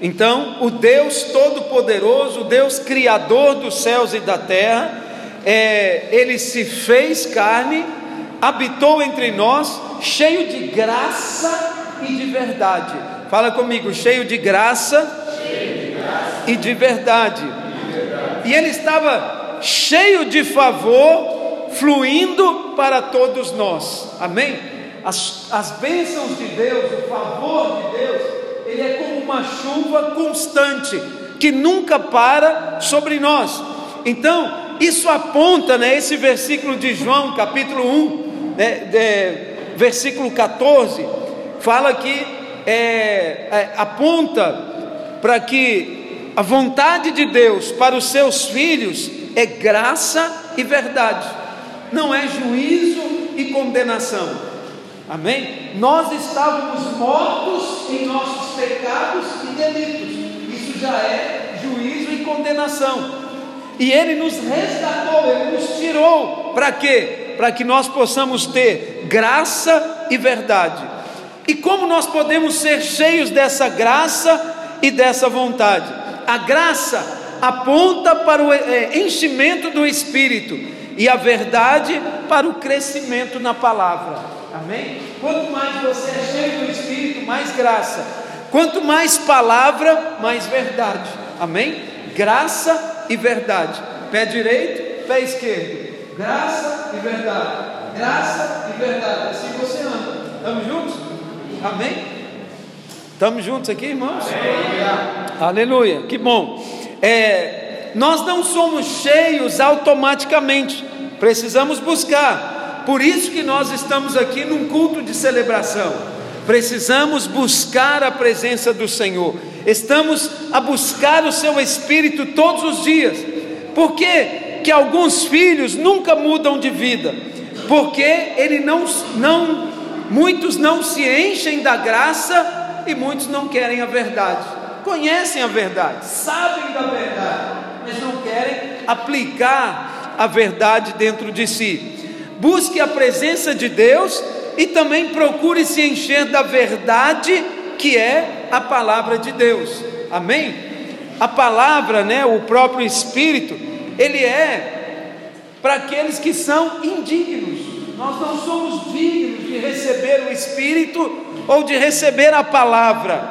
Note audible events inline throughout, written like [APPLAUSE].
Então, o Deus Todo-Poderoso, o Deus Criador dos céus e da terra, é, ele se fez carne, habitou entre nós, cheio de graça e de verdade. Fala comigo, cheio de graça, cheio de graça. e de verdade. de verdade. E ele estava cheio de favor, fluindo para todos nós. Amém? As, as bênçãos de Deus, o favor de Deus ele é uma chuva constante que nunca para sobre nós. Então, isso aponta, né, esse versículo de João, capítulo 1, né, versículo 14, fala que é, é, aponta para que a vontade de Deus para os seus filhos é graça e verdade, não é juízo e condenação. Amém? Nós estávamos mortos em nossos pecados e delitos. Isso já é juízo e condenação. E Ele nos resgatou, Ele nos tirou. Para quê? Para que nós possamos ter graça e verdade. E como nós podemos ser cheios dessa graça e dessa vontade? A graça aponta para o é, enchimento do Espírito e a verdade para o crescimento na palavra. Amém? Quanto mais você é cheio do Espírito, mais graça. Quanto mais palavra, mais verdade. Amém? Graça e verdade. Pé direito, pé esquerdo. Graça e verdade. Graça e verdade. Assim você anda. Estamos juntos? Amém? Estamos juntos aqui, irmãos? Aleluia. Aleluia. Que bom. É, nós não somos cheios automaticamente. Precisamos buscar. Por isso que nós estamos aqui num culto de celebração. Precisamos buscar a presença do Senhor. Estamos a buscar o seu espírito todos os dias. Por que, que alguns filhos nunca mudam de vida? Porque ele não, não, muitos não se enchem da graça e muitos não querem a verdade. Conhecem a verdade, sabem da verdade, mas não querem aplicar a verdade dentro de si busque a presença de Deus e também procure se encher da verdade que é a palavra de Deus. Amém? A palavra, né, o próprio Espírito, ele é para aqueles que são indignos. Nós não somos dignos de receber o Espírito ou de receber a palavra,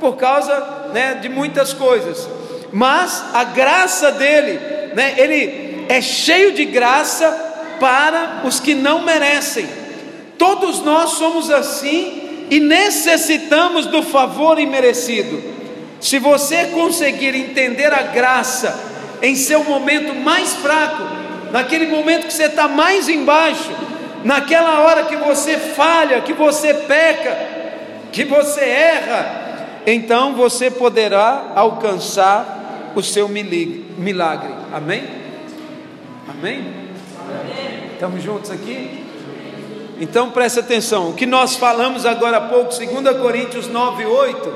por causa né, de muitas coisas. Mas a graça dele, né, ele é cheio de graça para os que não merecem. Todos nós somos assim e necessitamos do favor imerecido. Se você conseguir entender a graça em seu momento mais fraco, naquele momento que você está mais embaixo, naquela hora que você falha, que você peca, que você erra, então você poderá alcançar o seu milagre. Amém? Amém? Estamos juntos aqui? Então preste atenção, o que nós falamos agora há pouco, 2 Coríntios 9, 8,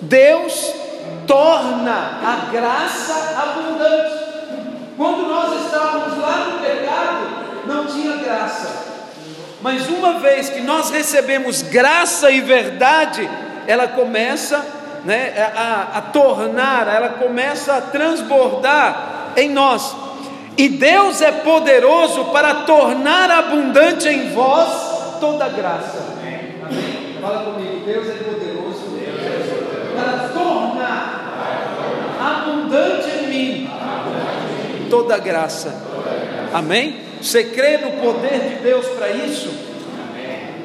Deus torna a graça abundante. Quando nós estávamos lá no pecado, não tinha graça. Mas uma vez que nós recebemos graça e verdade, ela começa né, a, a tornar, ela começa a transbordar em nós. E Deus é poderoso para tornar abundante em vós toda graça. Amém? Fala comigo, Deus é poderoso para tornar abundante em mim toda graça. Amém? Você crê no poder de Deus para isso?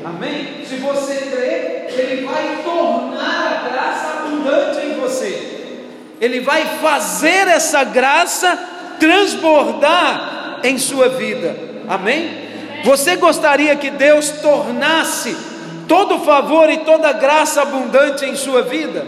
Amém? Se você crê, Ele vai tornar a graça abundante em você. Ele vai fazer essa graça transbordar em sua vida. Amém? Você gostaria que Deus tornasse todo favor e toda graça abundante em sua vida?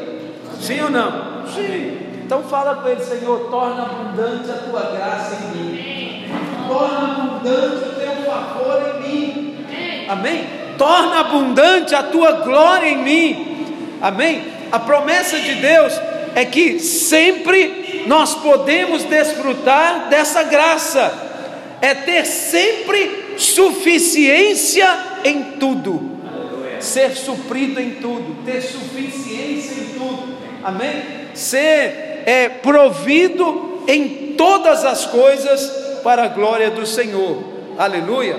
Sim ou não? Sim. Então fala com ele, Senhor, torna abundante a tua graça em mim. Torna abundante o teu favor em mim. Amém? Torna abundante a tua glória em mim. Amém? A promessa de Deus é que sempre nós podemos desfrutar dessa graça, é ter sempre suficiência em tudo, ser suprido em tudo, ter suficiência em tudo. Amém? Ser é, provido em todas as coisas para a glória do Senhor. Aleluia.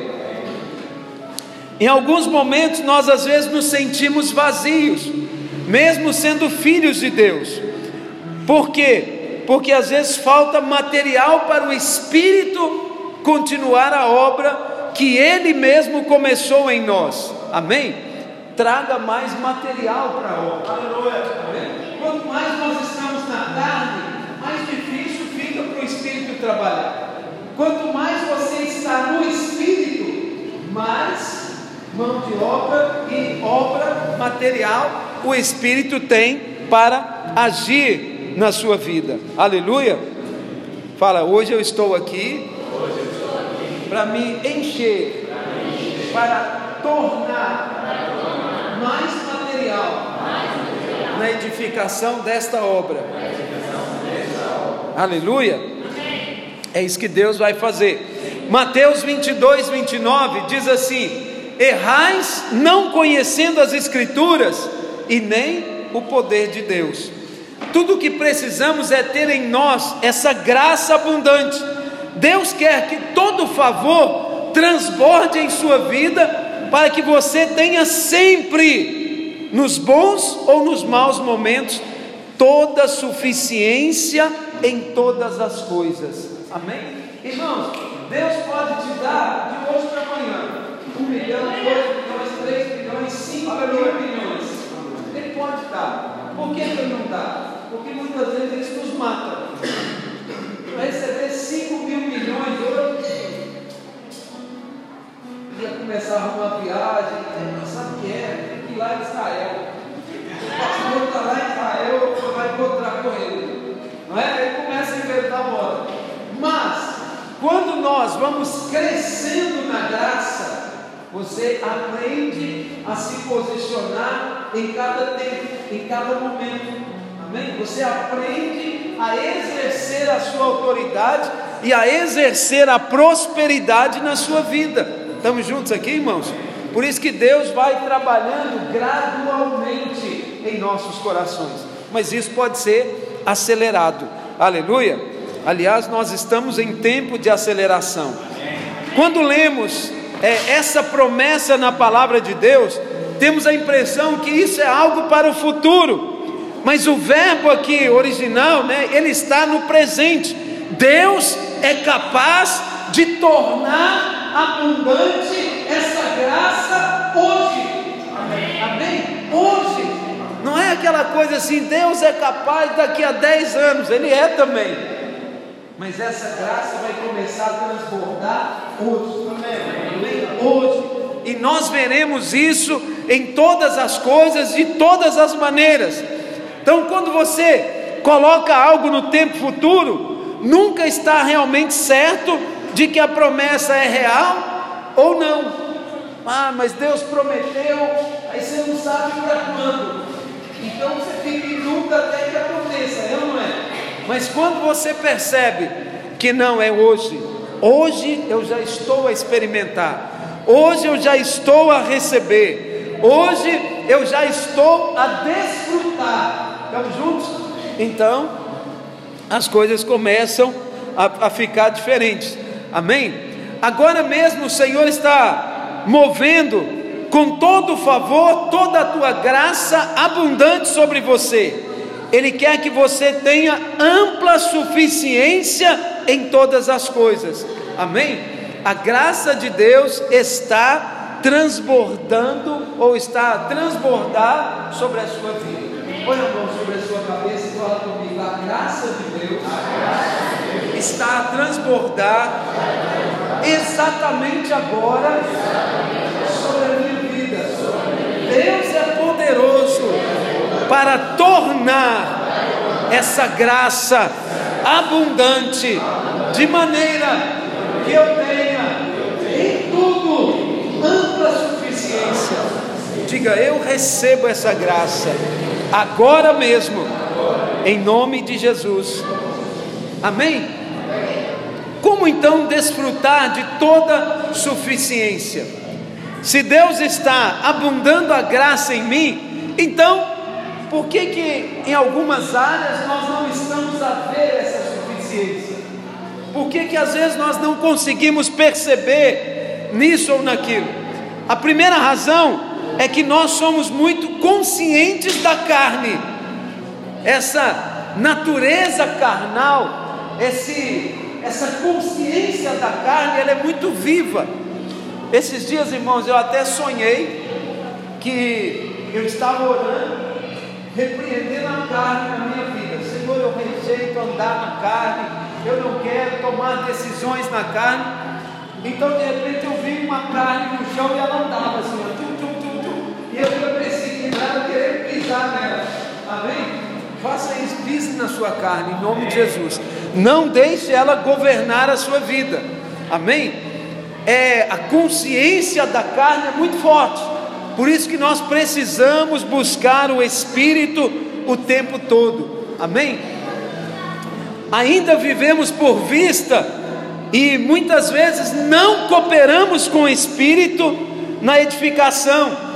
Em alguns momentos nós às vezes nos sentimos vazios, mesmo sendo filhos de Deus. Por quê? Porque às vezes falta material para o Espírito continuar a obra que Ele mesmo começou em nós. Amém? Traga mais material para a obra. Amém? Quanto mais nós estamos na carne, mais difícil fica para o Espírito trabalhar. Quanto mais você está no Espírito, mais mão de obra e obra material o Espírito tem para agir na sua vida. Aleluia. Fala, hoje eu estou aqui, para me encher, para tornar mais material na edificação desta obra. Aleluia. É isso que Deus vai fazer. Mateus 22, 29 diz assim: Errais não conhecendo as Escrituras e nem o poder de Deus. Tudo o que precisamos é ter em nós essa graça abundante. Deus quer que todo favor transborde em sua vida, para que você tenha sempre, nos bons ou nos maus momentos, toda suficiência em todas as coisas. Amém? Irmãos, Deus pode te dar de hoje para amanhã um milhão, dois milhões, três milhões, cinco milhões. Ele pode dar. Por que ele não dá? Porque muitas vezes isso nos mata. Para receber 5 mil milhões hoje, ia começar a arrumar viagem, é, sabe o que é? Tem que ir lá em Israel. O pastor está lá em Israel, vai encontrar com ele. Não é? Ele começa a inventar moda. Mas, quando nós vamos crescendo na graça, você aprende a se posicionar em cada tempo, em cada momento. Amém? Você aprende a exercer a sua autoridade e a exercer a prosperidade na sua vida. Estamos juntos aqui, irmãos? Por isso que Deus vai trabalhando gradualmente em nossos corações. Mas isso pode ser acelerado. Aleluia. Aliás, nós estamos em tempo de aceleração. Quando lemos é, essa promessa na palavra de Deus, temos a impressão que isso é algo para o futuro. Mas o verbo aqui original, né, ele está no presente. Deus é capaz de tornar abundante essa graça hoje. Amém. Amém? Hoje. Não é aquela coisa assim, Deus é capaz daqui a 10 anos, Ele é também. Mas essa graça vai começar a transbordar hoje. Amém. Hoje. E nós veremos isso em todas as coisas, de todas as maneiras. Então, quando você coloca algo no tempo futuro, nunca está realmente certo de que a promessa é real ou não. Ah, mas Deus prometeu, aí você não sabe para quando. Então você fica em dúvida até que aconteça, é ou não é? Mas quando você percebe que não é hoje, hoje eu já estou a experimentar, hoje eu já estou a receber, hoje eu já estou a desfrutar Estamos juntos? Então, as coisas começam a, a ficar diferentes. Amém? Agora mesmo o Senhor está movendo com todo o favor, toda a tua graça abundante sobre você. Ele quer que você tenha ampla suficiência em todas as coisas. Amém? A graça de Deus está transbordando ou está a transbordar sobre a sua vida. Põe a mão sobre a sua cabeça e fala comigo. A graça de Deus está a transbordar exatamente agora sobre a minha vida. Deus é poderoso para tornar essa graça abundante, de maneira que eu tenha em tudo ampla suficiência. Diga, eu recebo essa graça agora mesmo, em nome de Jesus. Amém? Como então desfrutar de toda suficiência? Se Deus está abundando a graça em mim, então por que, que em algumas áreas nós não estamos a ver essa suficiência? Por que, que às vezes nós não conseguimos perceber nisso ou naquilo? A primeira razão é que nós somos muito conscientes da carne, essa natureza carnal, esse, essa consciência da carne, ela é muito viva. Esses dias, irmãos, eu até sonhei que eu estava orando, repreendendo a carne na minha vida. Senhor, eu rejeito andar na carne, eu não quero tomar decisões na carne. Então, de repente, eu vi uma carne no chão e ela andava assim, eu ia perseguindo querer pisar nela. Amém? Faça isso, pise na sua carne, em nome de Jesus. Não deixe ela governar a sua vida. Amém? é, a consciência da carne é muito forte. Por isso que nós precisamos buscar o Espírito o tempo todo. Amém? Ainda vivemos por vista e muitas vezes não cooperamos com o Espírito na edificação.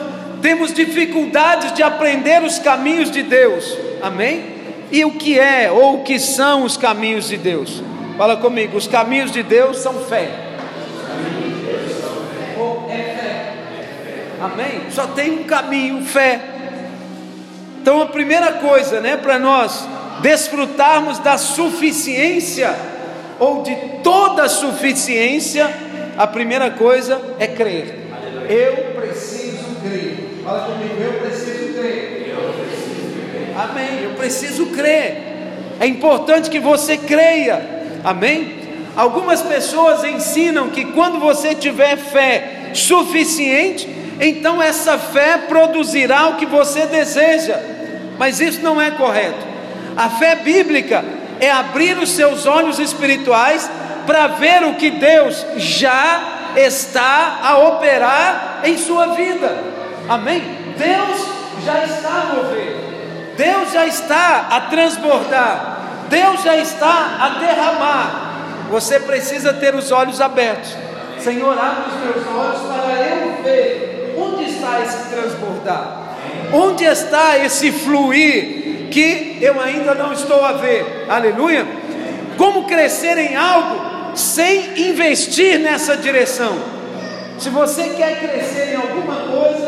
Temos dificuldades de aprender os caminhos de Deus. Amém? E o que é ou o que são os caminhos de Deus? Fala comigo, os caminhos de Deus são fé. Amém? Só tem um caminho, fé. Então a primeira coisa, né, para nós desfrutarmos da suficiência ou de toda a suficiência, a primeira coisa é crer. Eu. Fala comigo, eu preciso crer. Eu preciso crer. Amém. Eu preciso crer. É importante que você creia. Amém? Algumas pessoas ensinam que quando você tiver fé suficiente, então essa fé produzirá o que você deseja, mas isso não é correto. A fé bíblica é abrir os seus olhos espirituais para ver o que Deus já está a operar em sua vida. Amém? Deus já está a mover, Deus já está a transbordar, Deus já está a derramar. Você precisa ter os olhos abertos. Senhor, abre os meus olhos para eu ver Onde está esse transbordar? Onde está esse fluir que eu ainda não estou a ver? Aleluia! Como crescer em algo sem investir nessa direção? Se você quer crescer em alguma coisa,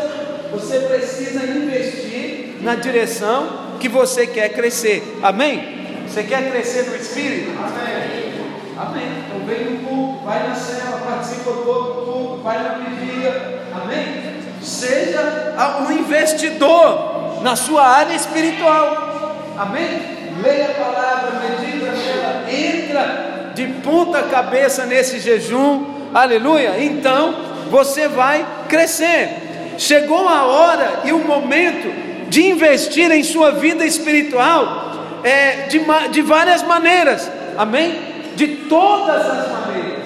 você precisa investir na direção que você quer crescer. Amém? Você quer crescer no Espírito? Amém. Amém. Então vem no culto, vai na cela, participa todo o culto, vai na vigília. Amém? seja um investidor na sua área espiritual. Amém? Leia a palavra, medita nela, entra de ponta cabeça nesse jejum. Aleluia. Então você vai crescer. Chegou a hora e o momento de investir em sua vida espiritual é, de, de várias maneiras. Amém? De todas as maneiras.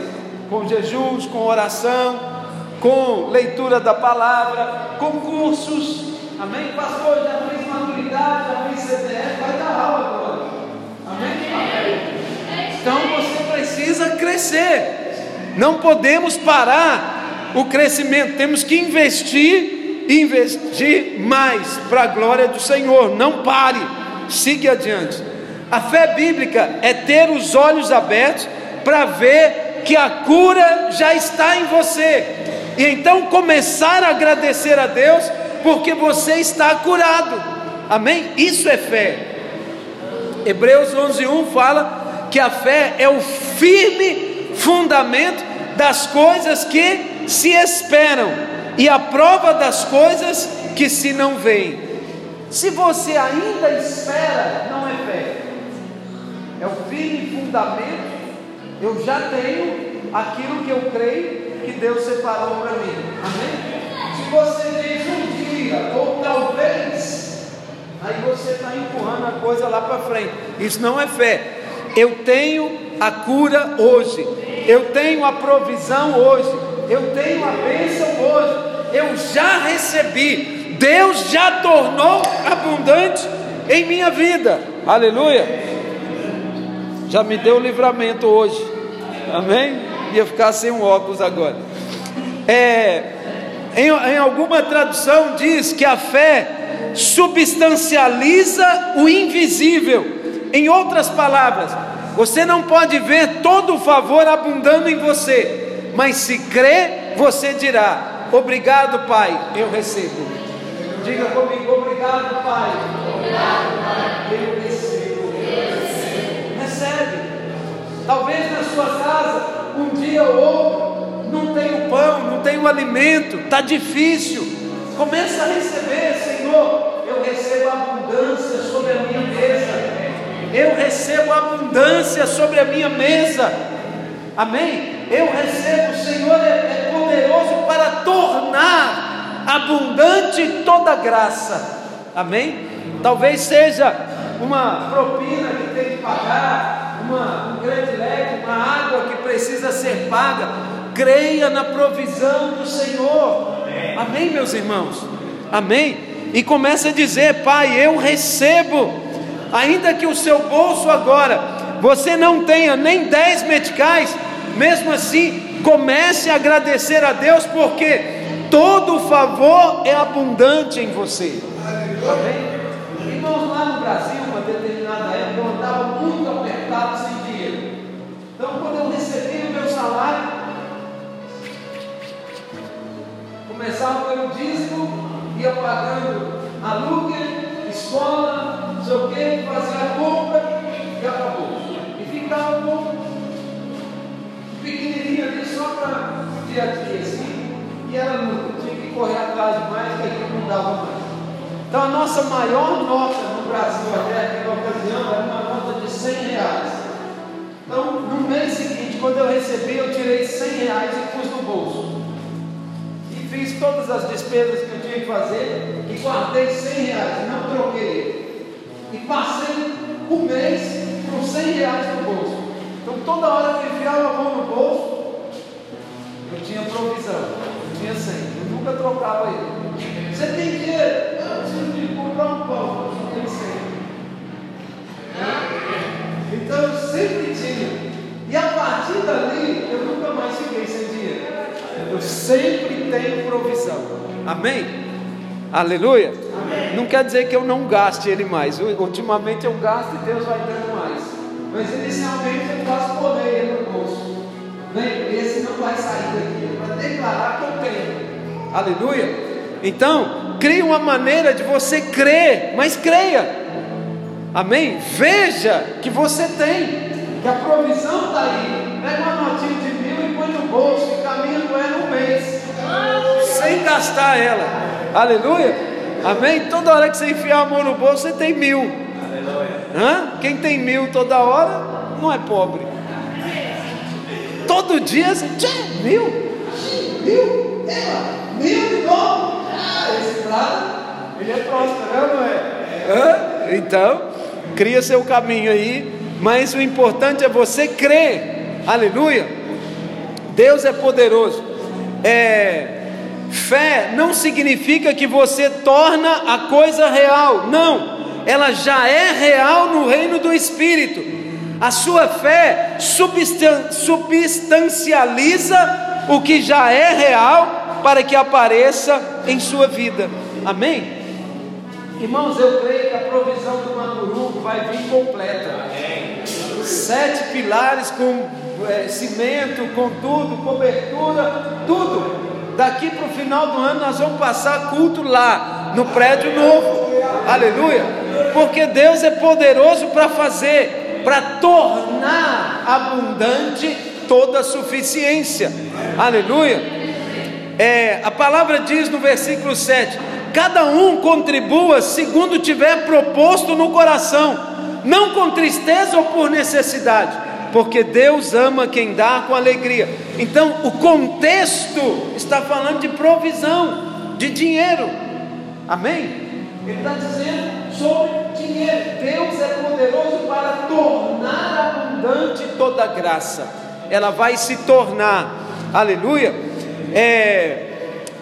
Com jejuns, com oração, com leitura da palavra, com cursos. Amém? Pastor, já fiz maturidade, já fiz CDF, vai dar aula agora. Amém? Então você precisa crescer. Não podemos parar o crescimento, temos que investir, investir mais para a glória do Senhor. Não pare, siga adiante. A fé bíblica é ter os olhos abertos para ver que a cura já está em você e então começar a agradecer a Deus porque você está curado. Amém? Isso é fé. Hebreus 11:1 fala que a fé é o firme fundamento das coisas que se esperam e a prova das coisas que se não veem. Se você ainda espera, não é fé. É o firme fundamento. Eu já tenho aquilo que eu creio que Deus separou para mim. Amém? Se você diz um dia, ou talvez, aí você está empurrando a coisa lá para frente. Isso não é fé. Eu tenho a cura hoje, eu tenho a provisão hoje, eu tenho a bênção hoje, eu já recebi, Deus já tornou abundante em minha vida, aleluia. Já me deu livramento hoje, amém? ia ficar sem um óculos agora. É, em, em alguma tradução diz que a fé substancializa o invisível. Em outras palavras, você não pode ver todo o favor abundando em você, mas se crê, você dirá: Obrigado, Pai, eu recebo. Diga comigo: Obrigado, Pai. Obrigado, Pai. Eu recebo. Recebe. Talvez na sua casa, um dia ou outro, não tem o pão, não tem o alimento, está difícil. Começa a receber, Senhor. Eu recebo abundância sobre a minha mesa eu recebo abundância sobre a minha mesa. Amém? Eu recebo, o Senhor é, é poderoso para tornar abundante toda graça. Amém? Talvez seja uma propina que tem que pagar, uma, um grande leque, uma água que precisa ser paga. Creia na provisão do Senhor. Amém, meus irmãos? Amém? E começa a dizer, Pai, eu recebo ainda que o seu bolso agora você não tenha nem 10 meticais, mesmo assim, comece a agradecer a Deus, porque todo favor é abundante em você. Amém? Irmãos, lá no Brasil, uma determinada época, eu andava muito apertado sem dinheiro. Então, quando eu recebi o meu salário, começava pelo dízimo, ia pagando aluguel, escola, não sei o que, fazia a compra e acabou. Pequenininho ali só para o dia a dia assim, e era luta, tinha que correr atrás demais, que aquilo não dava mais. Então a nossa maior nota no Brasil até aquela ocasião era uma nota de 100 reais. Então, no mês seguinte, quando eu recebi, eu tirei 100 reais e pus no bolso. E fiz todas as despesas que eu tinha que fazer e guardei 100 reais, não troquei e passei o mês com 100 reais no bolso. Então toda hora que enfiava a mão no bolso, eu tinha provisão, eu tinha 100, eu nunca trocava ele. Você tem dinheiro? Eu preciso de comprar um pão, eu tenho 100. Então eu sempre tinha. E a partir dali, eu nunca mais fiquei sem dinheiro. Eu sempre tenho provisão. Amém? Aleluia. Amém. Não quer dizer que eu não gaste ele mais. Ultimamente eu gasto e Deus vai dando mais. Mas inicialmente eu quase colei ele no bolso. Vem, esse não vai sair daqui. Para declarar que eu tenho. Aleluia. Então, crie uma maneira de você crer, mas creia. Amém? Veja que você tem, que a provisão está aí. Pega uma notinha de mil e põe no bolso e caminha com ela um mês, sem gastar ela. Aleluia. Amém? Toda hora que você enfiar a mão no bolso, você tem mil. Hã? Quem tem mil toda hora, não é pobre. Todo dia você. Tchê, mil? Mil? É, mil de novo. Ah, esse prato, ele é próspero, não é? Hã? Então, cria seu caminho aí. Mas o importante é você crer. Aleluia. Deus é poderoso. É Fé não significa que você torna a coisa real, não, ela já é real no reino do Espírito. A sua fé substancializa o que já é real para que apareça em sua vida. Amém? Irmãos, eu creio que a provisão do Manduruco vai vir completa. Sete pilares com é, cimento, com tudo, cobertura, tudo Daqui para o final do ano nós vamos passar culto lá, no prédio novo. Aleluia. Porque Deus é poderoso para fazer, para tornar abundante toda a suficiência. Aleluia. É, a palavra diz no versículo 7: cada um contribua segundo tiver proposto no coração, não com tristeza ou por necessidade porque Deus ama quem dá com alegria. Então, o contexto está falando de provisão, de dinheiro. Amém? Ele está dizendo sobre dinheiro. Deus é poderoso para tornar abundante toda graça. Ela vai se tornar, aleluia, é,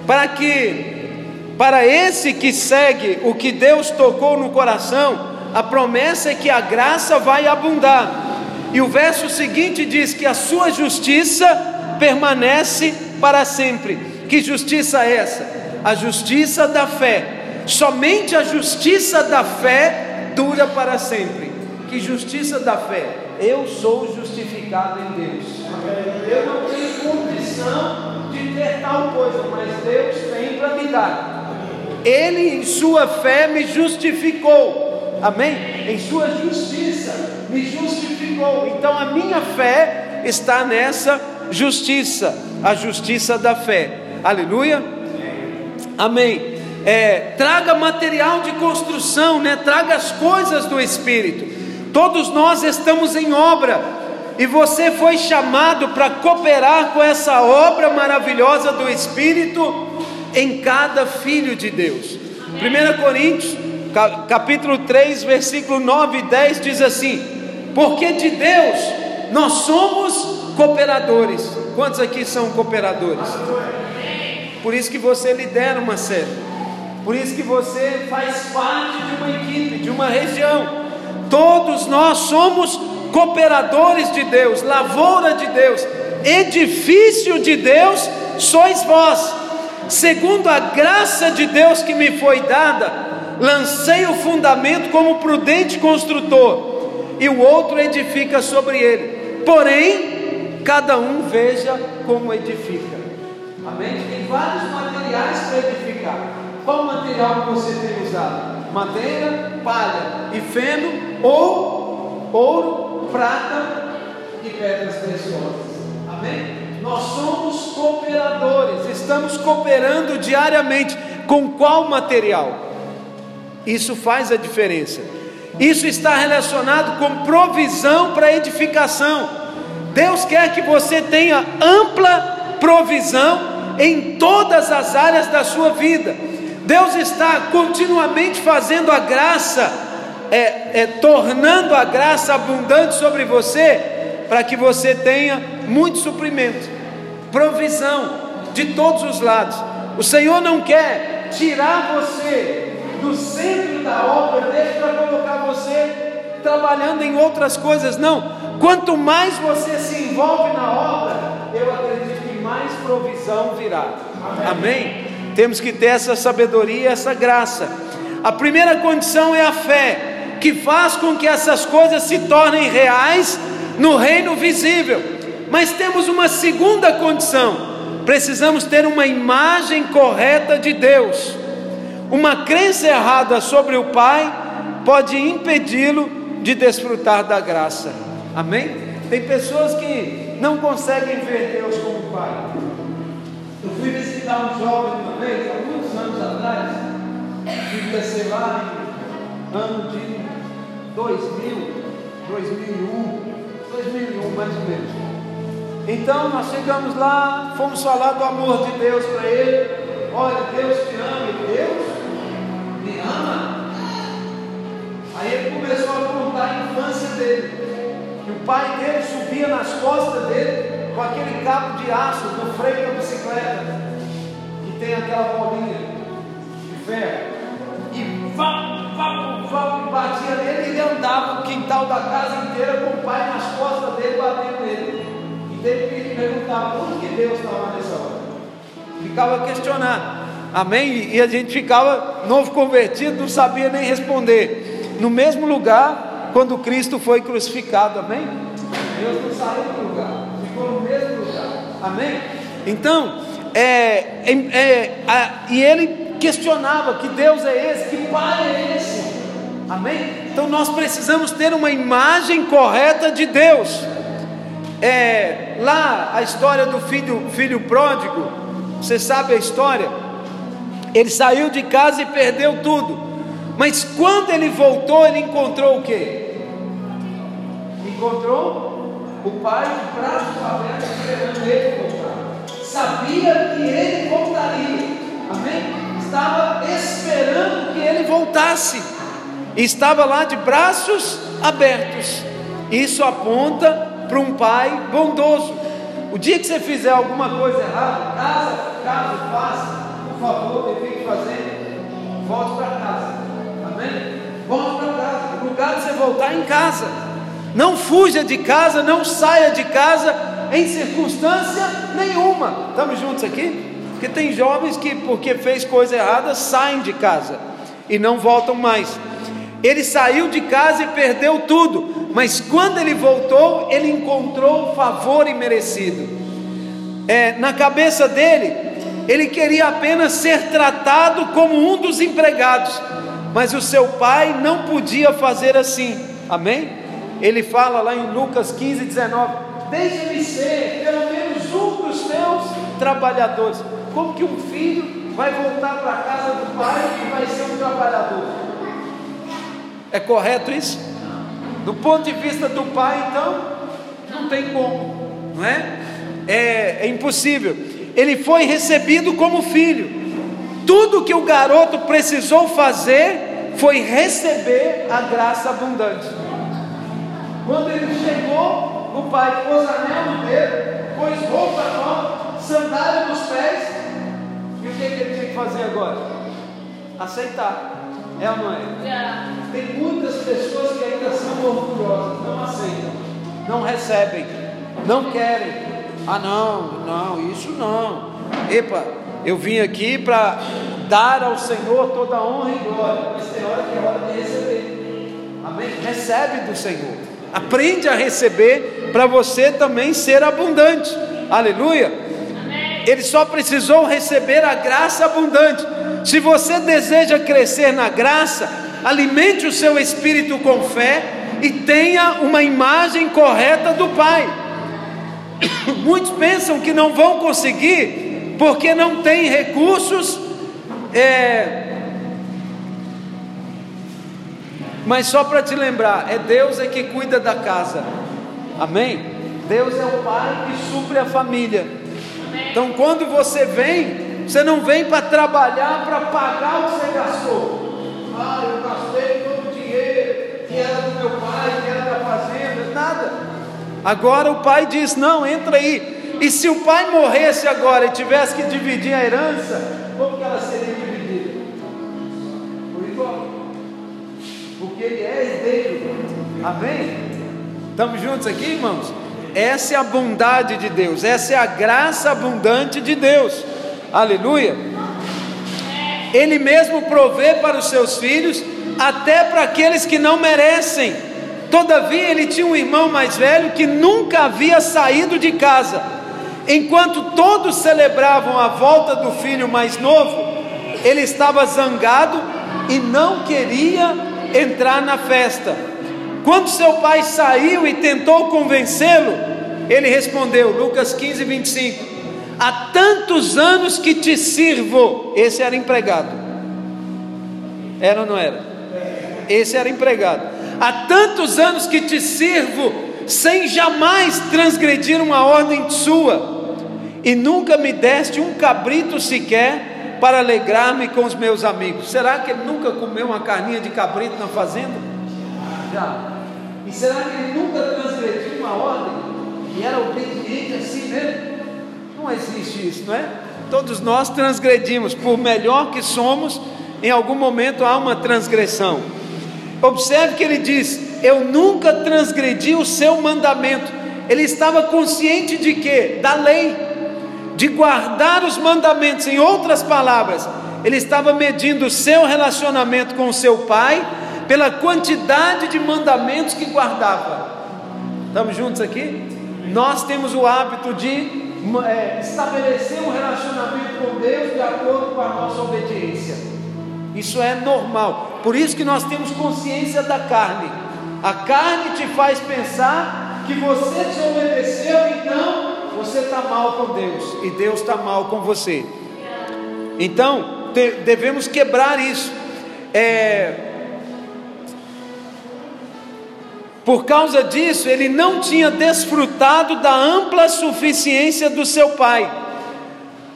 para que, para esse que segue o que Deus tocou no coração, a promessa é que a graça vai abundar. E o verso seguinte diz que a sua justiça permanece para sempre. Que justiça é essa? A justiça da fé somente a justiça da fé dura para sempre. Que justiça da fé? Eu sou justificado em Deus. Eu não tenho condição de ter tal coisa, mas Deus tem para me dar. Ele, em sua fé, me justificou. Amém? Em sua justiça, me justificou. Então a minha fé está nessa justiça, a justiça da fé. Aleluia. Amém. É, traga material de construção, né? Traga as coisas do Espírito. Todos nós estamos em obra e você foi chamado para cooperar com essa obra maravilhosa do Espírito em cada filho de Deus. 1 Coríntios, capítulo 3, versículo 9 e 10 diz assim: Porque de Deus nós somos cooperadores. Quantos aqui são cooperadores? Por isso que você lidera uma série. Por isso que você faz parte de uma equipe, de uma região. Todos nós somos cooperadores de Deus, lavoura de Deus, edifício de Deus, sois vós. Segundo a graça de Deus que me foi dada, lancei o fundamento como prudente construtor, e o outro edifica sobre ele. Porém, cada um veja como edifica. Amém? Tem vários materiais para edificar. Qual material que você tem usado? Madeira, palha e feno ou ouro, prata e pedras preciosas. Amém? Nós somos cooperadores, estamos cooperando diariamente. Com qual material? Isso faz a diferença. Isso está relacionado com provisão para edificação. Deus quer que você tenha ampla provisão em todas as áreas da sua vida. Deus está continuamente fazendo a graça, é, é, tornando a graça abundante sobre você, para que você tenha muito suprimento, provisão de todos os lados. O Senhor não quer tirar você do centro da obra dele para colocar você trabalhando em outras coisas, não. Quanto mais você se envolve na obra, eu acredito que mais provisão virá. Amém? Amém? Temos que ter essa sabedoria, essa graça. A primeira condição é a fé, que faz com que essas coisas se tornem reais no reino visível. Mas temos uma segunda condição: precisamos ter uma imagem correta de Deus. Uma crença errada sobre o Pai pode impedi-lo de desfrutar da graça. Amém? Tem pessoas que não conseguem ver Deus como Pai. Eu fui visitar um jovem uma vez, muitos anos atrás, devia ser lá em ano de 2000, 2001, 2001 mais ou menos. Então nós chegamos lá, fomos falar do amor de Deus para ele. Olha, Deus te ama, e Deus me ama. Aí ele começou a contar a infância dele. Que o pai dele subia nas costas dele com aquele cabo de aço do freio da bicicleta, tem aquela bolinha de ferro, e vá, vá, vá, batia nele e ele andava o quintal da casa inteira com o pai nas costas dele batendo nele. E ele perguntava onde que Deus estava nessa hora. Ficava questionando. Amém? E a gente ficava novo convertido, não sabia nem responder. No mesmo lugar, quando Cristo foi crucificado, amém? Deus não saiu do lugar ficou no mesmo lugar. Amém? Então, é, é, é a, e ele questionava que Deus é esse, que Pai é esse. Amém? Então nós precisamos ter uma imagem correta de Deus. É, lá a história do filho, filho pródigo, você sabe a história? Ele saiu de casa e perdeu tudo. Mas quando ele voltou, ele encontrou o que? Encontrou o pai, de braços abertos, esperando ele. Sabia que ele voltaria. Amém? Estava esperando que ele voltasse. Estava lá de braços abertos. Isso aponta para um pai bondoso. O dia que você fizer alguma coisa errada, casa, caso faça, por favor, fique fazendo, volte para casa. Amém? Volte para casa. No lugar de você voltar em casa. Não fuja de casa, não saia de casa em circunstância nenhuma. Estamos juntos aqui? Porque tem jovens que, porque fez coisa errada, saem de casa. e não voltam mais. Ele saiu de casa e perdeu tudo, mas quando ele voltou, ele encontrou favor imerecido. É, na cabeça dele, ele queria apenas ser tratado como um dos empregados, mas o seu pai não podia fazer assim, amém? Ele fala lá em Lucas 15, 19: Deixa-me ser pelo menos um dos teus trabalhadores. Como que um filho vai voltar para a casa do pai e vai ser um trabalhador? É correto isso? Do ponto de vista do pai, então, não tem como, não é? É, é impossível. Ele foi recebido como filho. Tudo que o garoto precisou fazer foi receber a graça abundante. Quando ele chegou, o pai pôs anel no dedo, pôs roupa nova, sandália nos pés. E o que, que ele tinha que fazer agora? Aceitar. É ou não é? Tem muitas pessoas que ainda são orgulhosas, não aceitam, não recebem, não querem. Ah, não, não, isso não. Epa, eu vim aqui para dar ao Senhor toda a honra e glória, mas tem hora que é hora de receber. Amém? Recebe do Senhor. Aprende a receber para você também ser abundante. Aleluia. Ele só precisou receber a graça abundante. Se você deseja crescer na graça, alimente o seu espírito com fé e tenha uma imagem correta do Pai. [COUGHS] Muitos pensam que não vão conseguir porque não têm recursos, é... mas só para te lembrar, é Deus é que cuida da casa, amém? Deus é o Pai que supre a família. Então, quando você vem, você não vem para trabalhar para pagar o que você gastou. Ah, eu gastei todo o dinheiro que era do meu pai, que era da fazenda, nada. Agora o pai diz: não, entra aí. E se o pai morresse agora e tivesse que dividir a herança, como que ela seria dividida? Ele é herdeiro. Amém? Estamos juntos aqui, irmãos? Essa é a bondade de Deus, essa é a graça abundante de Deus. Aleluia. Ele mesmo provê para os seus filhos, até para aqueles que não merecem. Todavia, ele tinha um irmão mais velho que nunca havia saído de casa. Enquanto todos celebravam a volta do filho mais novo, ele estava zangado e não queria entrar na festa. Quando seu pai saiu e tentou convencê-lo, ele respondeu, Lucas 15, 25: Há tantos anos que te sirvo. Esse era empregado. Era ou não era? Esse era empregado. Há tantos anos que te sirvo, sem jamais transgredir uma ordem sua, e nunca me deste um cabrito sequer para alegrar-me com os meus amigos. Será que ele nunca comeu uma carninha de cabrito na fazenda? Já. E será que ele nunca transgrediu uma ordem e era obediente assim mesmo? Não existe isso, não é? Todos nós transgredimos, por melhor que somos, em algum momento há uma transgressão. Observe que ele diz: Eu nunca transgredi o seu mandamento. Ele estava consciente de quê? Da lei, de guardar os mandamentos. Em outras palavras, ele estava medindo o seu relacionamento com o seu pai pela quantidade de mandamentos que guardava. Estamos juntos aqui? Nós temos o hábito de é, estabelecer um relacionamento com Deus de acordo com a nossa obediência. Isso é normal. Por isso que nós temos consciência da carne. A carne te faz pensar que você desobedeceu, então você está mal com Deus e Deus está mal com você. Então devemos quebrar isso. É, Por causa disso, ele não tinha desfrutado da ampla suficiência do seu pai.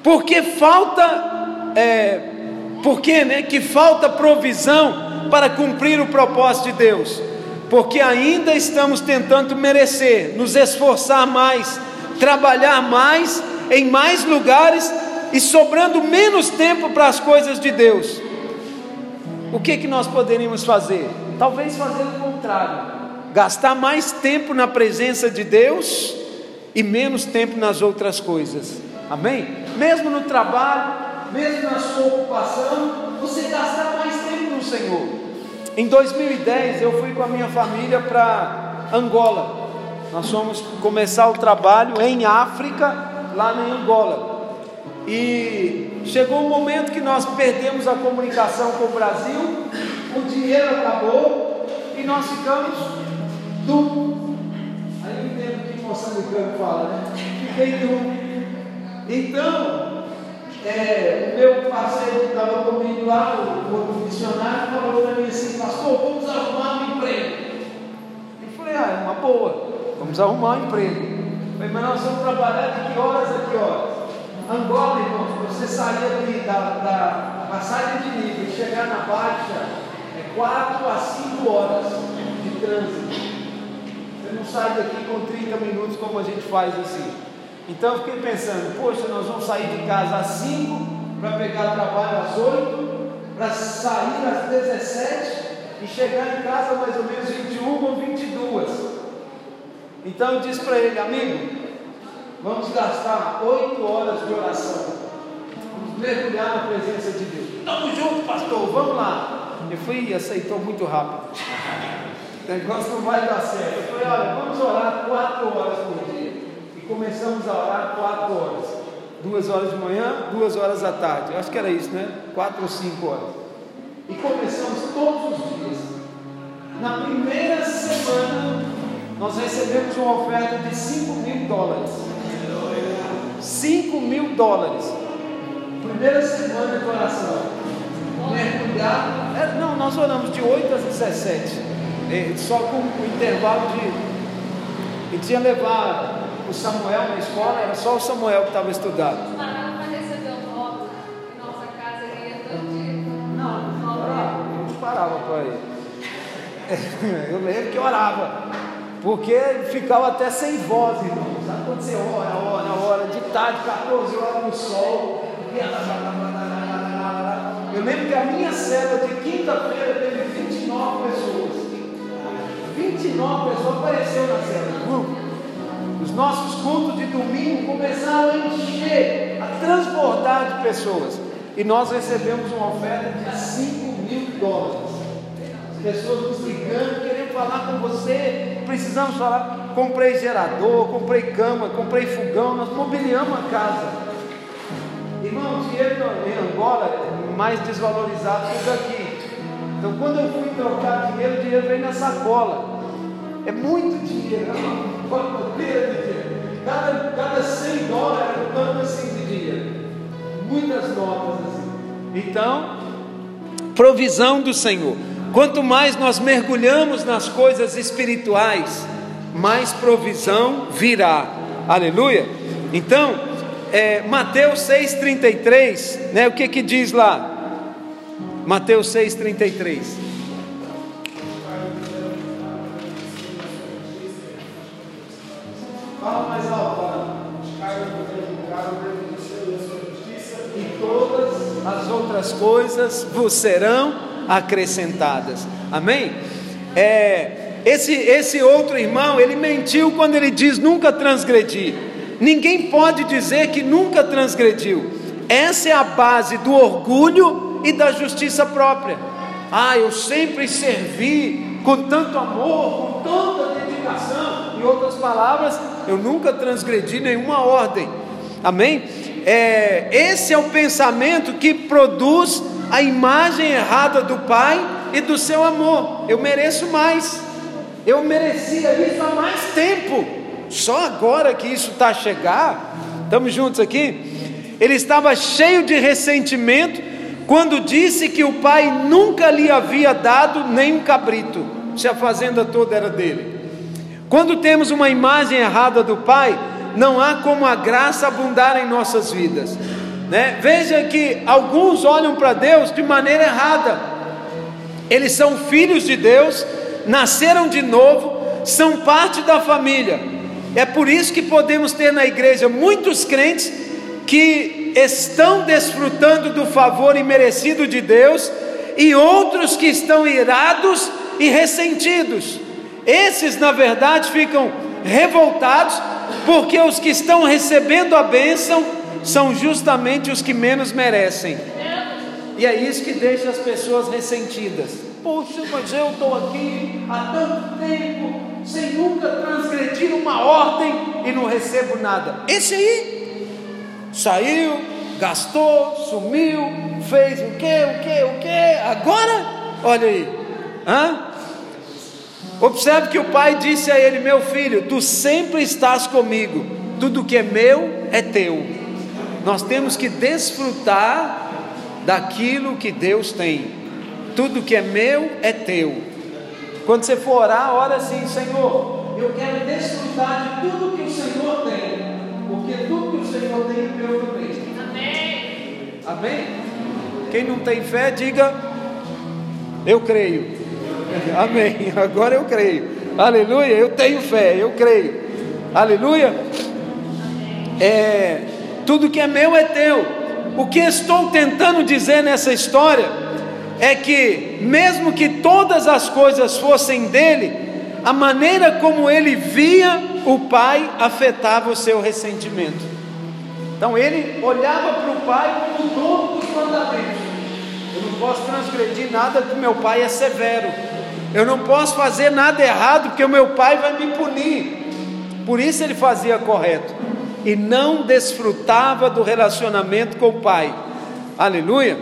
Porque falta, é, porque né, que falta provisão para cumprir o propósito de Deus. Porque ainda estamos tentando merecer, nos esforçar mais, trabalhar mais, em mais lugares e sobrando menos tempo para as coisas de Deus. O que, que nós poderíamos fazer? Talvez fazer o contrário gastar mais tempo na presença de Deus e menos tempo nas outras coisas. Amém? Mesmo no trabalho, mesmo na sua ocupação, você gastar mais tempo no Senhor. Em 2010 eu fui com a minha família para Angola. Nós fomos começar o trabalho em África, lá em Angola. E chegou um momento que nós perdemos a comunicação com o Brasil, o dinheiro acabou e nós ficamos do. Aí eu entendo o que o moçambicano fala, né? Fiquei do. Então, é, o meu parceiro que estava comigo lá, o, o missionário, falou para mim assim: Pastor, vamos arrumar um emprego. Eu falei: Ah, é uma boa, vamos arrumar um emprego. Falei, mas nós vamos trabalhar de que horas a que horas? Angola, irmãos, você sair ali da, da passagem de nível e chegar na baixa, é 4 a 5 horas de trânsito. Você não sai daqui com 30 minutos como a gente faz assim. Então eu fiquei pensando, poxa, nós vamos sair de casa às 5 para pegar trabalho às 8, para sair às 17 e chegar em casa mais ou menos 21 ou 22. Então disse para ele, amigo, vamos gastar 8 horas de oração. Vamos mergulhar na presença de Deus. Estamos juntos, pastor, vamos lá. Eu fui e aceitou muito rápido. [LAUGHS] O negócio não vai dar certo. Eu falei, olha, vamos orar 4 horas por dia começamos a orar quatro horas. Duas horas de manhã, duas horas da tarde. Eu acho que era isso, né? Quatro ou cinco horas. E começamos todos os dias. Na primeira semana, nós recebemos uma oferta de 5 mil dólares. 5 mil dólares. Primeira semana de oração. Mergulhar. É, não, nós oramos de 8 às 17. É, só com o intervalo de. E tinha levado o Samuel na escola, era só o Samuel que estava estudando. Não, não parava para ir. [LAUGHS] Eu lembro que orava, porque ficava até sem voz, irmão. Sabe quando você ora, ora, ora, de tarde, 14 horas no sol. Eu lembro que a minha célula de quinta-feira teve 29 pessoas. 29 pessoas apareceram na célula. Os nossos cultos de domingo começaram a encher, a transbordar de pessoas. E nós recebemos uma oferta de 5 mil dólares. As pessoas nos ligando, querendo falar com você. Precisamos falar. Comprei gerador, comprei cama, comprei fogão, nós mobiliamos a casa. Irmão, o dinheiro em Angola é mais desvalorizado que o daqui. Então, quando eu fui trocar dinheiro, o dinheiro veio na sacola. É muito dinheiro, é dinheiro. Cada, cada 100 dólares era tanto assim de dinheiro. Muitas notas assim. Então, provisão do Senhor. Quanto mais nós mergulhamos nas coisas espirituais, mais provisão virá. Aleluia. Então, é, Mateus 6,33, né, o que que diz lá? Mateus 6,33. Fala mais alto, E todas as outras coisas vos serão acrescentadas. Amém? É, esse, esse outro irmão, ele mentiu quando ele diz nunca transgredi. Ninguém pode dizer que nunca transgrediu. Essa é a base do orgulho e da justiça própria. Ah, eu sempre servi com tanto amor, com tanta dedicação. Em outras palavras, eu nunca transgredi nenhuma ordem. Amém? É, esse é o pensamento que produz a imagem errada do Pai e do seu amor. Eu mereço mais. Eu merecia isso há mais tempo. Só agora que isso está a chegar. Estamos juntos aqui? Ele estava cheio de ressentimento quando disse que o pai nunca lhe havia dado nem um cabrito, se a fazenda toda era dele. Quando temos uma imagem errada do Pai, não há como a graça abundar em nossas vidas. Né? Veja que alguns olham para Deus de maneira errada. Eles são filhos de Deus, nasceram de novo, são parte da família. É por isso que podemos ter na igreja muitos crentes que estão desfrutando do favor imerecido de Deus e outros que estão irados e ressentidos. Esses, na verdade, ficam revoltados, porque os que estão recebendo a bênção são justamente os que menos merecem. E é isso que deixa as pessoas ressentidas. Poxa, mas eu estou aqui há tanto tempo, sem nunca transgredir uma ordem e não recebo nada. Esse aí saiu, gastou, sumiu, fez o que, o que, o que, agora, olha aí, hã? Observe que o pai disse a ele: Meu filho, tu sempre estás comigo, tudo que é meu é teu. Nós temos que desfrutar daquilo que Deus tem. Tudo que é meu é teu. Quando você for orar, ora assim: Senhor, eu quero desfrutar de tudo que o Senhor tem, porque tudo que o Senhor tem é meu também. Amém. Amém? Quem não tem fé, diga: Eu creio. [LAUGHS] Amém. Agora eu creio. Aleluia. Eu tenho fé, eu creio. Aleluia. É, tudo que é meu é teu. O que estou tentando dizer nessa história é que, mesmo que todas as coisas fossem dele, a maneira como ele via o pai afetava o seu ressentimento. Então ele olhava para o pai como dono dos mandamentos. Eu não posso transgredir nada porque meu pai é severo. Eu não posso fazer nada errado porque o meu pai vai me punir. Por isso ele fazia correto e não desfrutava do relacionamento com o pai. Aleluia.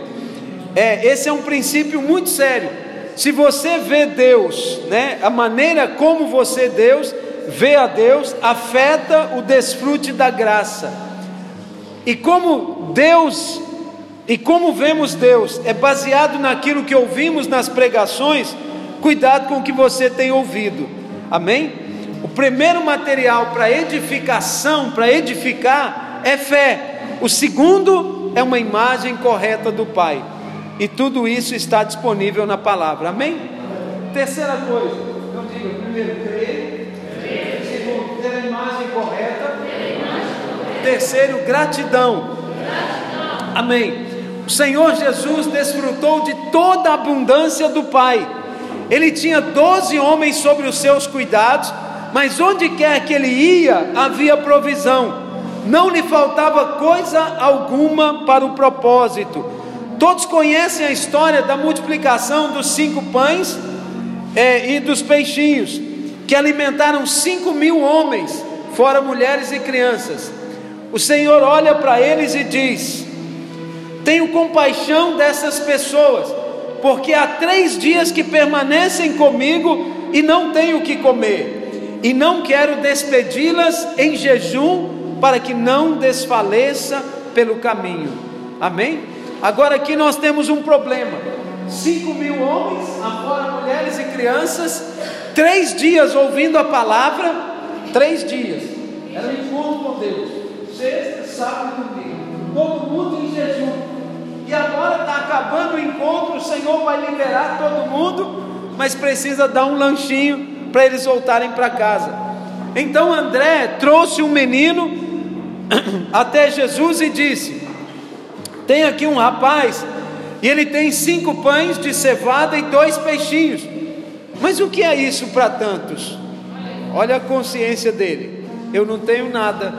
É, esse é um princípio muito sério. Se você vê Deus, né, a maneira como você Deus vê a Deus afeta o desfrute da graça. E como Deus e como vemos Deus é baseado naquilo que ouvimos nas pregações, cuidado com o que você tem ouvido. Amém? O primeiro material para edificação, para edificar, é fé. O segundo é uma imagem correta do Pai. E tudo isso está disponível na palavra. Amém? Terceira coisa, eu digo primeiro crer, segundo ter a imagem correta, terceiro gratidão. Amém. O Senhor Jesus desfrutou de toda a abundância do Pai. Ele tinha doze homens sobre os seus cuidados, mas onde quer que ele ia, havia provisão, não lhe faltava coisa alguma para o propósito. Todos conhecem a história da multiplicação dos cinco pães é, e dos peixinhos, que alimentaram cinco mil homens, fora mulheres e crianças. O Senhor olha para eles e diz: Tenho compaixão dessas pessoas, porque há três dias que permanecem comigo e não tenho o que comer e não quero despedi-las em jejum, para que não desfaleça pelo caminho. Amém? Agora aqui nós temos um problema: cinco mil homens, afora mulheres e crianças, três dias ouvindo a palavra, três dias, era um encontro com Deus, sexta, sábado e domingo, todo mundo em jejum. E agora está acabando o encontro, o Senhor vai liberar todo mundo, mas precisa dar um lanchinho para eles voltarem para casa. Então André trouxe um menino [CLEARS THROAT] até Jesus e disse: Tem aqui um rapaz, e ele tem cinco pães de cevada e dois peixinhos. Mas o que é isso para tantos? Olha a consciência dele. Eu não tenho nada,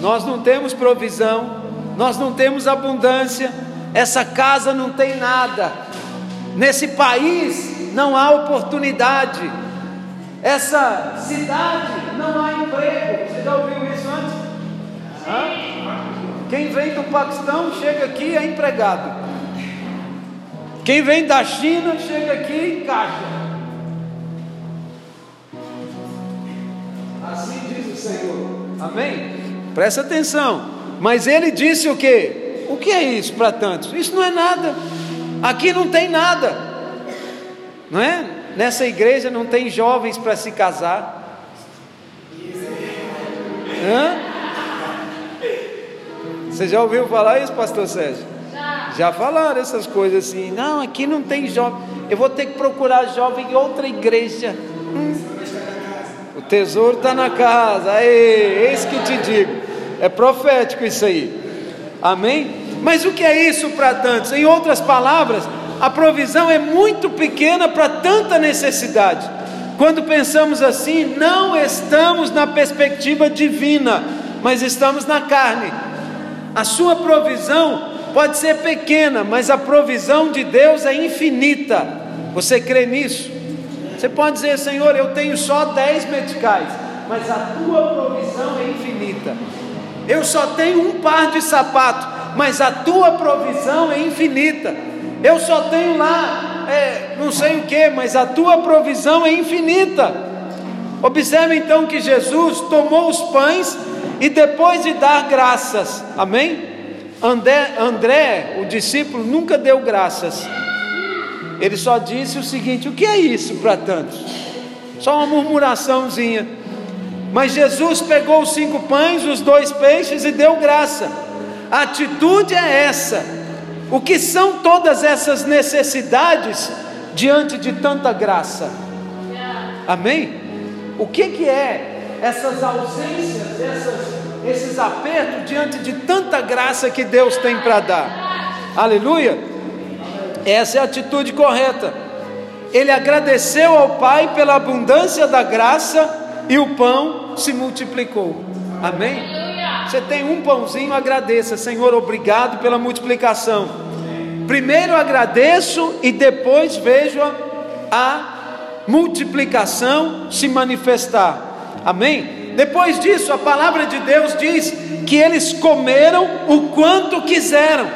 nós não temos provisão, nós não temos abundância, essa casa não tem nada, nesse país não há oportunidade essa cidade não há emprego. Você já ouviu isso antes? Hã? Quem vem do Paquistão chega aqui é empregado. Quem vem da China chega aqui e encaixa. Assim diz o Senhor. Amém? Presta atenção. Mas ele disse o que? O que é isso para tantos? Isso não é nada. Aqui não tem nada. Não é? Nessa igreja não tem jovens para se casar. Hã? Você já ouviu falar isso, pastor Sérgio? Já. Já falaram essas coisas assim. Não, aqui não tem jovem. Eu vou ter que procurar jovem em outra igreja. Hum. O tesouro está na casa. Eis que te digo. É profético isso aí. Amém? Mas o que é isso para tantos? Em outras palavras, a provisão é muito pequena para tanta necessidade. Quando pensamos assim, não estamos na perspectiva divina, mas estamos na carne. A sua provisão pode ser pequena, mas a provisão de Deus é infinita. Você crê nisso? Você pode dizer, Senhor, eu tenho só 10 meticais, mas a tua provisão é infinita. Eu só tenho um par de sapato, mas a tua provisão é infinita. Eu só tenho lá, é, não sei o que, mas a tua provisão é infinita. Observe então que Jesus tomou os pães e depois de dar graças, amém? André, André, o discípulo, nunca deu graças. Ele só disse o seguinte: o que é isso para tantos? Só uma murmuraçãozinha. Mas Jesus pegou os cinco pães, os dois peixes e deu graça. A atitude é essa. O que são todas essas necessidades diante de tanta graça? Amém? O que, que é essas ausências, essas, esses apertos diante de tanta graça que Deus tem para dar? Aleluia! Essa é a atitude correta. Ele agradeceu ao Pai pela abundância da graça e o pão se multiplicou. Amém? Você tem um pãozinho, agradeça, Senhor, obrigado pela multiplicação. Primeiro agradeço e depois vejo a multiplicação se manifestar. Amém? Depois disso, a palavra de Deus diz que eles comeram o quanto quiseram,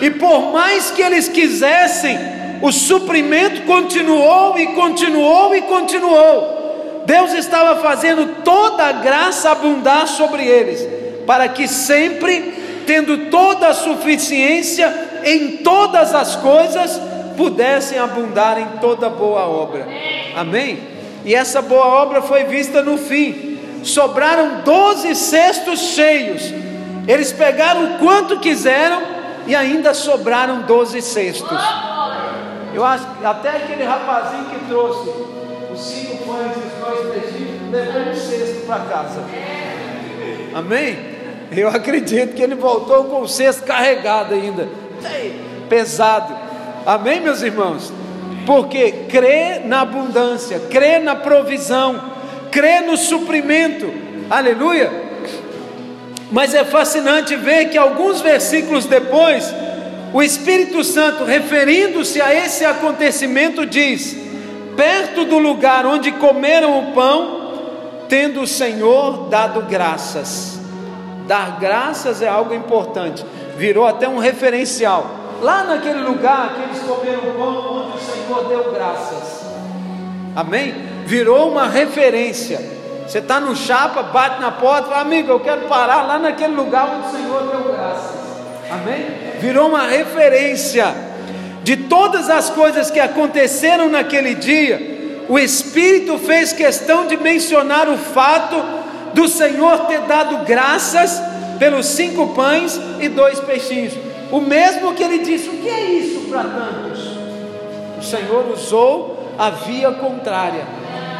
e por mais que eles quisessem, o suprimento continuou e continuou e continuou. Deus estava fazendo toda a graça abundar sobre eles, para que sempre, tendo toda a suficiência em todas as coisas, pudessem abundar em toda boa obra. Amém? E essa boa obra foi vista no fim. Sobraram doze cestos cheios. Eles pegaram o quanto quiseram e ainda sobraram doze cestos. Eu acho que até aquele rapazinho que trouxe os cinco pães e os dois levou um cesto para casa. Amém? Eu acredito que ele voltou com o cesto carregado ainda, pesado. Amém, meus irmãos? Porque crê na abundância, crê na provisão, crê no suprimento. Aleluia. Mas é fascinante ver que alguns versículos depois, o Espírito Santo, referindo-se a esse acontecimento, diz: perto do lugar onde comeram o pão, tendo o Senhor dado graças. Dar graças é algo importante, virou até um referencial. Lá naquele lugar que eles comeram pão, onde o Senhor deu graças. Amém? Virou uma referência. Você está no chapa, bate na porta, fala, amigo, eu quero parar lá naquele lugar onde o Senhor deu graças. Amém? Virou uma referência de todas as coisas que aconteceram naquele dia. O Espírito fez questão de mencionar o fato do Senhor ter dado graças pelos cinco pães e dois peixinhos. O mesmo que ele disse: O que é isso para tantos? O Senhor usou a via contrária.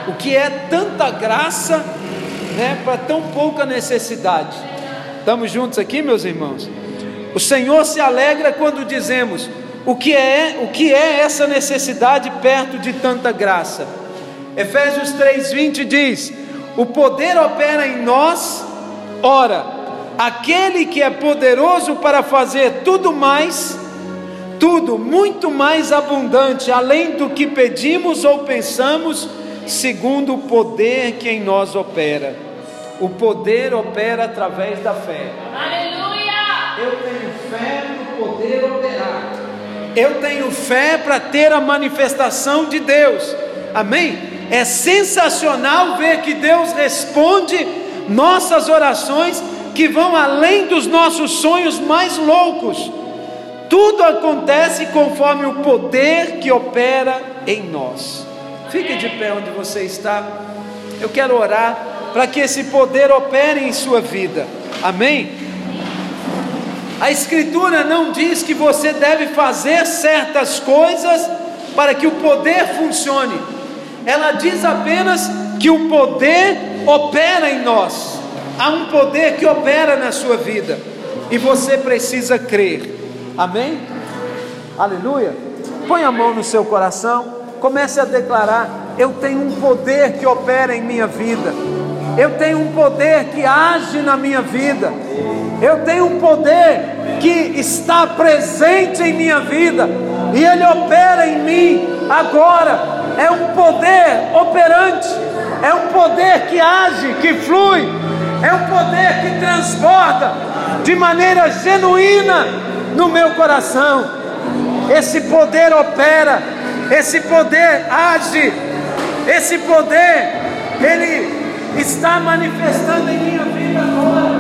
O que é tanta graça, né, para tão pouca necessidade. Estamos juntos aqui, meus irmãos? O Senhor se alegra quando dizemos: o que é, o que é essa necessidade perto de tanta graça? Efésios 3:20 diz: O poder opera em nós, ora, aquele que é poderoso para fazer tudo mais, tudo muito mais abundante, além do que pedimos ou pensamos, segundo o poder que em nós opera. O poder opera através da fé. Aleluia! Eu tenho fé no poder operar. Eu tenho fé para ter a manifestação de Deus. Amém? É sensacional ver que Deus responde nossas orações que vão além dos nossos sonhos mais loucos. Tudo acontece conforme o poder que opera em nós. Fique de pé onde você está. Eu quero orar para que esse poder opere em sua vida. Amém? A Escritura não diz que você deve fazer certas coisas para que o poder funcione. Ela diz apenas que o poder opera em nós. Há um poder que opera na sua vida e você precisa crer. Amém? Aleluia. Põe a mão no seu coração, comece a declarar eu tenho um poder que opera em minha vida. Eu tenho um poder que age na minha vida. Eu tenho um poder que está presente em minha vida e ele opera em mim agora. É um poder operante, é um poder que age, que flui, é um poder que transborda de maneira genuína no meu coração. Esse poder opera, esse poder age, esse poder, ele está manifestando em minha vida agora.